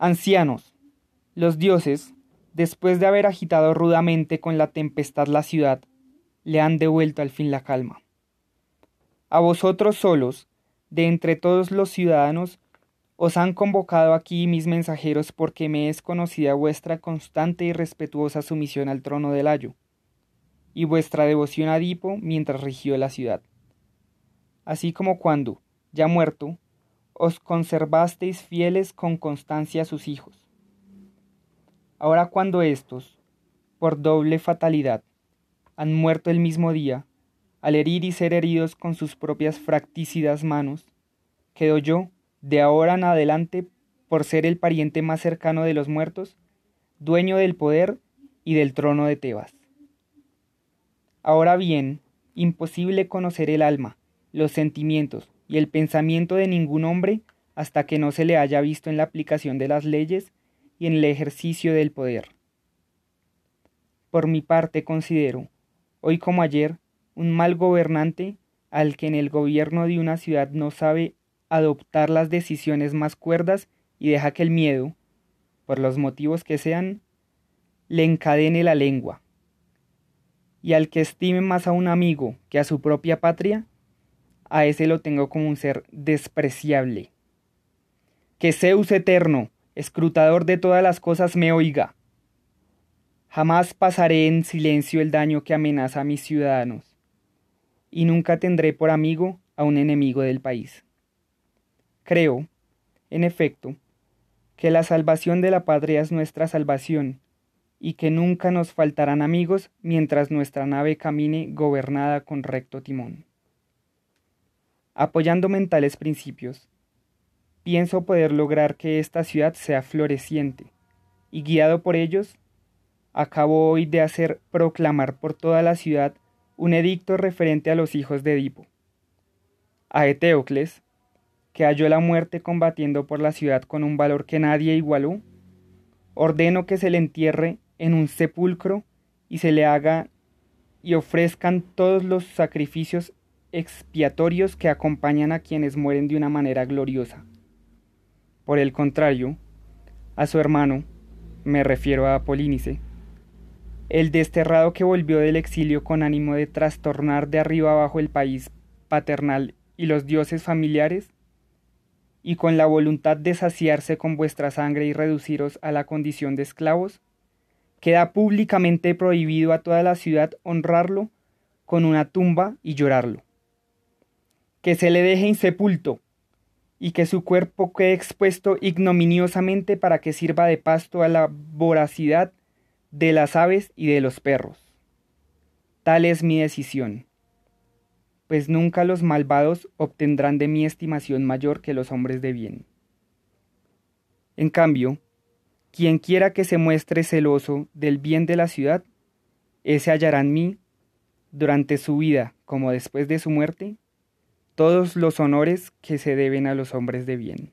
Ancianos, los dioses, después de haber agitado rudamente con la tempestad la ciudad, le han devuelto al fin la calma. A vosotros solos, de entre todos los ciudadanos, os han convocado aquí mis mensajeros porque me es conocida vuestra constante y respetuosa sumisión al trono del Ayo, y vuestra devoción a Dipo mientras rigió la ciudad. Así como cuando, ya muerto, os conservasteis fieles con constancia a sus hijos. Ahora cuando éstos, por doble fatalidad, han muerto el mismo día, al herir y ser heridos con sus propias fractícidas manos, quedo yo, de ahora en adelante, por ser el pariente más cercano de los muertos, dueño del poder y del trono de Tebas. Ahora bien, imposible conocer el alma, los sentimientos y el pensamiento de ningún hombre hasta que no se le haya visto en la aplicación de las leyes y en el ejercicio del poder. Por mi parte considero, hoy como ayer, un mal gobernante al que en el gobierno de una ciudad no sabe adoptar las decisiones más cuerdas y deja que el miedo, por los motivos que sean, le encadene la lengua. Y al que estime más a un amigo que a su propia patria, a ese lo tengo como un ser despreciable. Que Zeus eterno, escrutador de todas las cosas, me oiga. Jamás pasaré en silencio el daño que amenaza a mis ciudadanos, y nunca tendré por amigo a un enemigo del país. Creo, en efecto, que la salvación de la patria es nuestra salvación, y que nunca nos faltarán amigos mientras nuestra nave camine gobernada con recto timón. Apoyándome en tales principios, pienso poder lograr que esta ciudad sea floreciente, y guiado por ellos, acabo hoy de hacer proclamar por toda la ciudad un edicto referente a los hijos de Edipo. A Eteocles, que halló la muerte combatiendo por la ciudad con un valor que nadie igualó, ordeno que se le entierre en un sepulcro y se le haga y ofrezcan todos los sacrificios expiatorios que acompañan a quienes mueren de una manera gloriosa. Por el contrario, a su hermano, me refiero a Apolínice, el desterrado que volvió del exilio con ánimo de trastornar de arriba abajo el país paternal y los dioses familiares, y con la voluntad de saciarse con vuestra sangre y reduciros a la condición de esclavos, queda públicamente prohibido a toda la ciudad honrarlo con una tumba y llorarlo. Que se le deje insepulto y que su cuerpo quede expuesto ignominiosamente para que sirva de pasto a la voracidad de las aves y de los perros. Tal es mi decisión pues nunca los malvados obtendrán de mí estimación mayor que los hombres de bien. En cambio, quien quiera que se muestre celoso del bien de la ciudad, ese hallará en mí, durante su vida como después de su muerte, todos los honores que se deben a los hombres de bien.